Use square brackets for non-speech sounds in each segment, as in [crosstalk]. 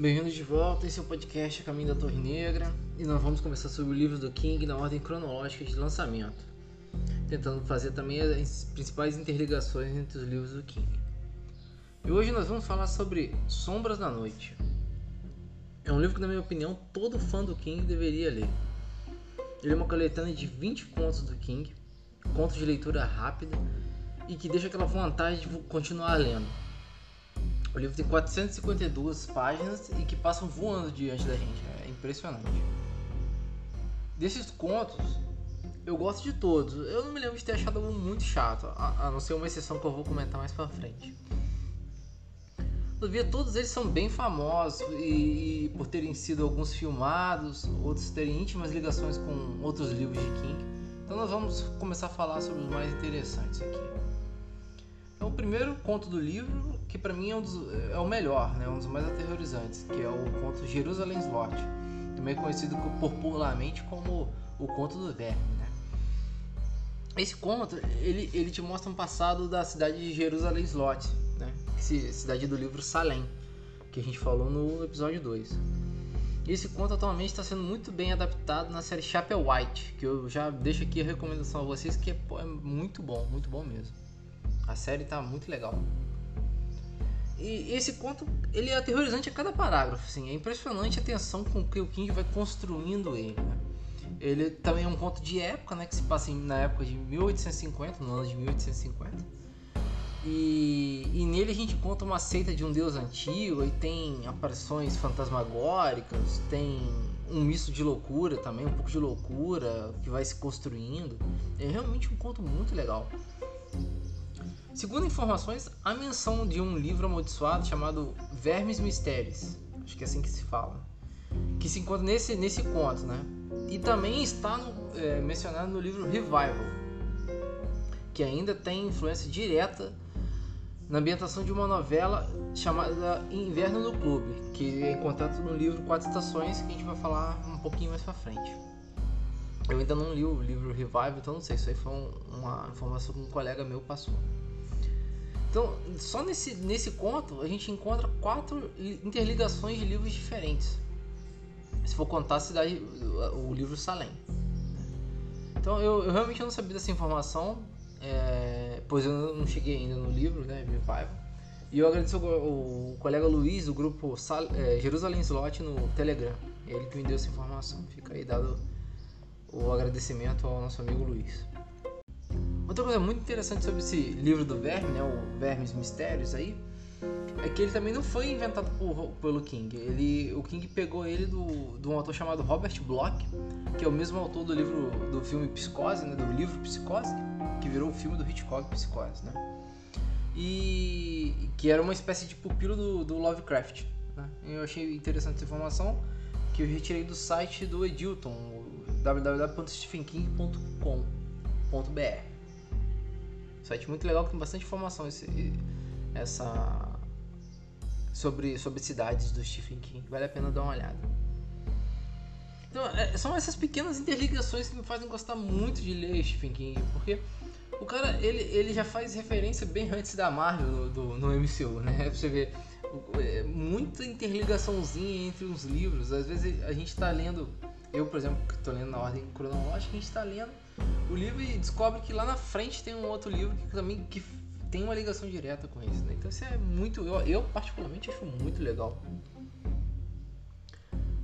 Bem-vindos de volta, esse é o podcast Caminho da Torre Negra e nós vamos conversar sobre o livro do King na ordem cronológica de lançamento, tentando fazer também as principais interligações entre os livros do King. E hoje nós vamos falar sobre Sombras da Noite. É um livro que, na minha opinião, todo fã do King deveria ler. Ele é uma coletânea de 20 contos do King, contos de leitura rápida e que deixa aquela vontade de continuar lendo. O livro tem 452 páginas e que passam voando diante da gente. É impressionante. Desses contos, eu gosto de todos. Eu não me lembro de ter achado algum muito chato, a, não ser uma exceção que eu vou comentar mais pra frente. Todavia, todos eles são bem famosos e, e, por terem sido alguns filmados, outros terem íntimas ligações com outros livros de King. Então, nós vamos começar a falar sobre os mais interessantes aqui. Então, o primeiro conto do livro que para mim é, um dos, é, o melhor, né? um dos mais aterrorizantes, que é o conto Jerusalém Slot, também conhecido popularmente como o conto do verme. Né? Esse conto ele, ele te mostra um passado da cidade de Jerusalém Slot, né? cidade do livro Salem, que a gente falou no episódio 2. Esse conto atualmente está sendo muito bem adaptado na série Chapel White, que eu já deixo aqui a recomendação a vocês, que é, é muito bom, muito bom mesmo. A série está muito legal. E esse conto, ele é aterrorizante a cada parágrafo, assim. É impressionante a tensão com que o King vai construindo ele, né? Ele também é um conto de época, né? Que se passa na época de 1850, no ano de 1850. E, e nele a gente conta uma seita de um deus antigo, e tem aparições fantasmagóricas, tem um misto de loucura também, um pouco de loucura que vai se construindo. É realmente um conto muito legal. Segundo informações, há menção de um livro amaldiçoado chamado Vermes Mistérios, acho que é assim que se fala, que se encontra nesse, nesse conto, né? E também está no, é, mencionado no livro Revival, que ainda tem influência direta na ambientação de uma novela chamada Inverno no Clube, que é encontrado no livro Quatro Estações, que a gente vai falar um pouquinho mais pra frente. Eu ainda não li o livro Revival, então não sei, isso aí foi uma informação que um colega meu passou. Então, só nesse, nesse conto a gente encontra quatro interligações de livros diferentes. Se for contar a cidade, o livro Salem. Então, eu, eu realmente não sabia dessa informação, é, pois eu não cheguei ainda no livro, né, Revival. E eu agradeço o, colega Luiz, do grupo Sal, é, Jerusalém Slot no Telegram. Ele que me deu essa informação. Fica aí dado o agradecimento ao nosso amigo Luiz. Outra coisa muito interessante sobre esse livro do Verme, né, o Vermes Mistérios aí, é que ele também não foi inventado por, pelo King. Ele, o King pegou ele do, de um autor chamado Robert Bloch, que é o mesmo autor do livro do filme Psicose, né, do livro Psicose, que virou o filme do Hitchcock Psicose, né? E que era uma espécie de pupilo do, do Lovecraft. Né? Eu achei interessante essa informação que eu retirei do site do Edilton, www.stephenking.com.br. Site muito legal que tem bastante informação esse, essa sobre, sobre cidades do Stephen King. Vale a pena dar uma olhada. Então, é, são essas pequenas interligações que me fazem gostar muito de ler Stephen King, porque o cara ele, ele já faz referência bem antes da Marvel no, do, no MCU, né? [laughs] Você vê é, muita interligaçãozinha entre os livros. Às vezes a gente está lendo, eu por exemplo, que estou lendo na ordem cronológica, a gente está lendo o livro e descobre que lá na frente tem um outro livro que também que tem uma ligação direta com isso. Né? Então isso é muito. Eu, eu particularmente acho muito legal.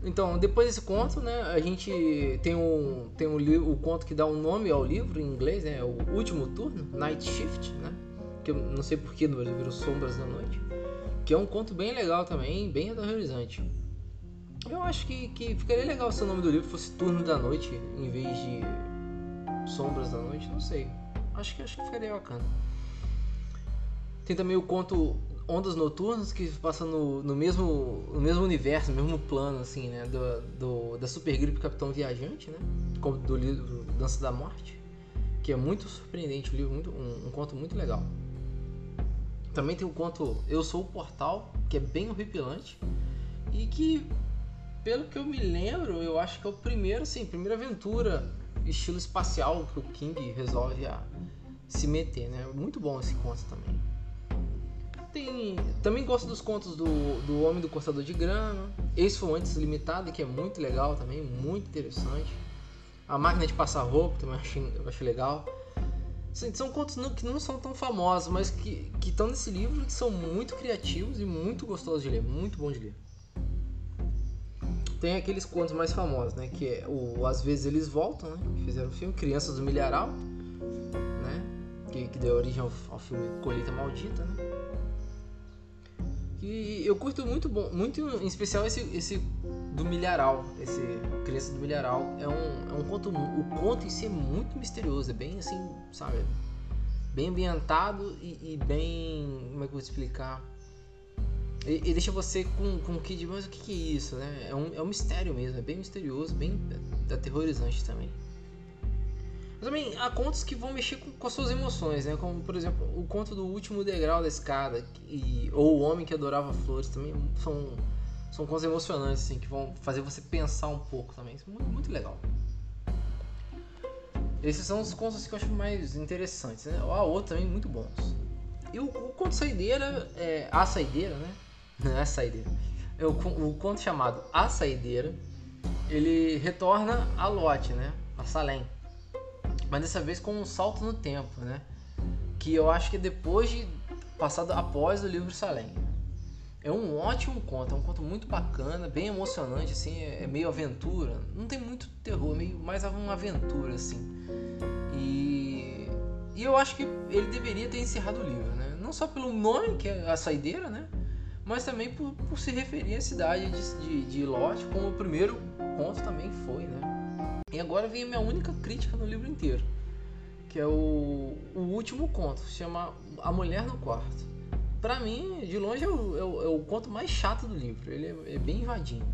Então, depois desse conto, né, a gente tem um, tem um, o conto que dá um nome ao livro em inglês, né, o último turno, Night Shift, né, que eu não sei porquê no Brasil virou Sombras da Noite, que é um conto bem legal também, bem aterrorizante. Eu acho que, que ficaria legal se o nome do livro fosse Turno da Noite, em vez de Sombras da Noite, não sei. Acho que acho que ficaria bacana. Tem também o conto Ondas Noturnas, que passa no, no, mesmo, no mesmo universo, no mesmo plano, assim, né? Do, do, da Super Gripe Capitão Viajante, né? Do livro Dança da Morte. Que é muito surpreendente o livro, muito, um, um conto muito legal. Também tem o conto Eu Sou o Portal, que é bem horripilante. E que, pelo que eu me lembro, eu acho que é o primeiro, assim, primeira aventura estilo espacial que o King resolve a se meter, né? Muito bom esse conto também. Tem, também gosto dos contos do, do Homem do Cortador de Grama, Esse foi antes limitado, que é muito legal também, muito interessante. A Máquina de Passar Roupa também acho, eu acho legal. São contos que não são tão famosos, mas que estão nesse livro que são muito criativos e muito gostosos de ler, muito bom de ler. Tem aqueles contos mais famosos, né? Que é o Às vezes eles voltam, né? Que fizeram o filme Crianças do Milharal, né? Que, que deu origem ao, ao filme Colheita Maldita, né? E eu curto muito bom, muito em especial esse, esse do milharal, esse Criança do Milharal. É um, é um conto, o conto em si é muito misterioso, é bem assim, sabe? Bem ambientado e, e bem. Como é que eu vou explicar? E, e, deixa você com, com o que de mas o que, que, é isso, né? É um, é um mistério mesmo, é bem misterioso, bem aterrorizante também. Mas também há contos que vão mexer com, com, as suas emoções, né? Como, por exemplo, o conto do último degrau da escada e, ou o homem que adorava flores também são, são contos emocionantes, assim, que vão fazer você pensar um pouco também. Isso é muito, muito legal. Esses são os contos que eu acho mais interessantes, né? Há outros também muito bons. E o, o conto Saideira, é, A Saideira, né? Não [laughs] é a Saideira. É o, o conto chamado A Saideira, ele retorna a Lote, né? A Salem mas dessa vez com um salto no tempo, né? Que eu acho que é depois de passado após o livro Salem. É um ótimo conto, é um conto muito bacana, bem emocionante, assim, é, é meio aventura. Não tem muito terror, é meio mais uma aventura, assim. E, e eu acho que ele deveria ter encerrado o livro, né? Não só pelo nome, que é a saideira, né? Mas também por, por se referir à cidade de, de, de Lot, como o primeiro conto também foi, né? E agora vem a minha única crítica no livro inteiro, que é o, o último conto, se chama A Mulher no Quarto. Para mim, de longe, é o, é, o, é o, conto mais chato do livro. Ele é, é bem invadinho.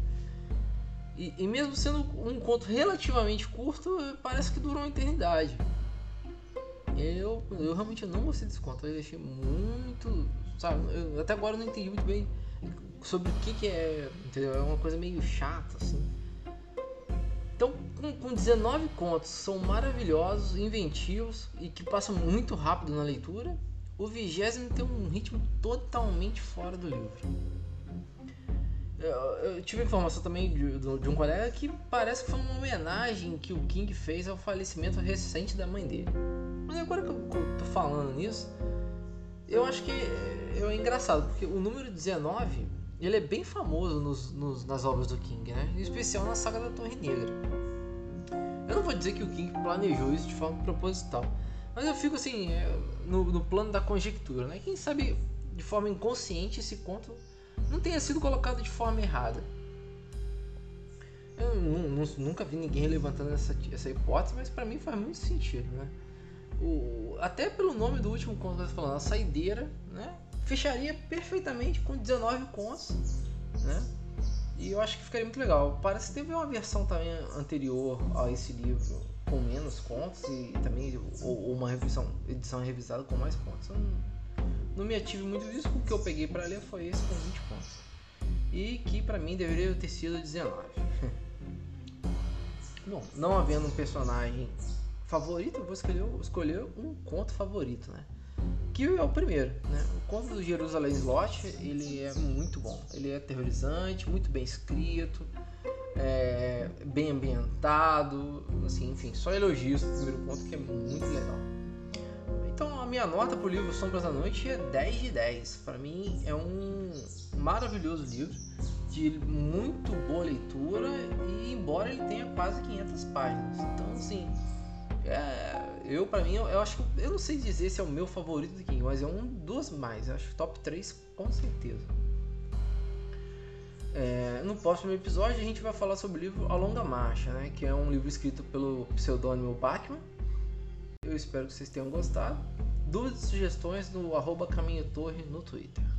E, e, mesmo sendo um conto relativamente curto, parece que durou uma eternidade. Eu, eu realmente não gostei desse conto. Eu achei muito. Sabe, eu, até agora eu não entendi muito bem sobre o que, que é. Entendeu? É uma coisa meio chata, assim. Então, com, com 19 contos, são maravilhosos, inventivos e que passam muito rápido na leitura. O vigésimo tem um ritmo totalmente fora do livro. Eu, eu tive informação também de, de, um colega que parece que foi uma homenagem que o King fez ao falecimento recente da mãe dele. Mas agora que eu, tô falando nisso, eu acho que é, é engraçado, porque o número 19 ele é bem famoso nos, nos, nas obras do King, né? Em especial na saga da Torre Negra. Eu não vou dizer que o King planejou isso de forma proposital, mas eu fico assim, é, no, no plano da conjectura, né? Quem sabe de forma inconsciente esse conto não tenha sido colocado de forma errada. Eu nunca vi ninguém levantando essa, essa hipótese, mas para mim faz muito sentido, né? O, até pelo nome do último conto que eu falando, a saideira, né? fecharia perfeitamente com 19 contos, né? E eu acho que ficaria muito legal. Parece que teve uma versão também anterior a esse livro com menos contos e também ou, uma revisão, edição revisada com mais contos. Eu não, não me ative muito disso, o que eu peguei para ler foi esse com 20 contos. E que para mim deveria ter sido 19. [laughs] Bom, não havendo um personagem favorito, eu vou escolher, escolher um conto favorito, né? que é o primeiro, né? O conto do Jerusalém Slot, ele é muito bom. Ele é aterrorizante, muito bem escrito, é, bem ambientado, assim, enfim, só elogios pro primeiro conto que é muito legal. Então a minha nota pro livro Sombras da Noite é 10 de 10. Para mim é um maravilhoso livro de muito boa leitura e embora ele tenha quase 500 páginas. Então assim, é, eu, para mim, eu, eu, acho que. Eu não sei dizer se é o meu favorito do King, mas é um dos mais. Eu acho top 3 com certeza. É, no próximo episódio a gente vai falar sobre o livro A Longa Marcha, né, que é um livro escrito pelo pseudônimo Bachman. Eu espero que vocês tenham gostado. Dúvidas e sugestões no arroba Caminho Torre no Twitter.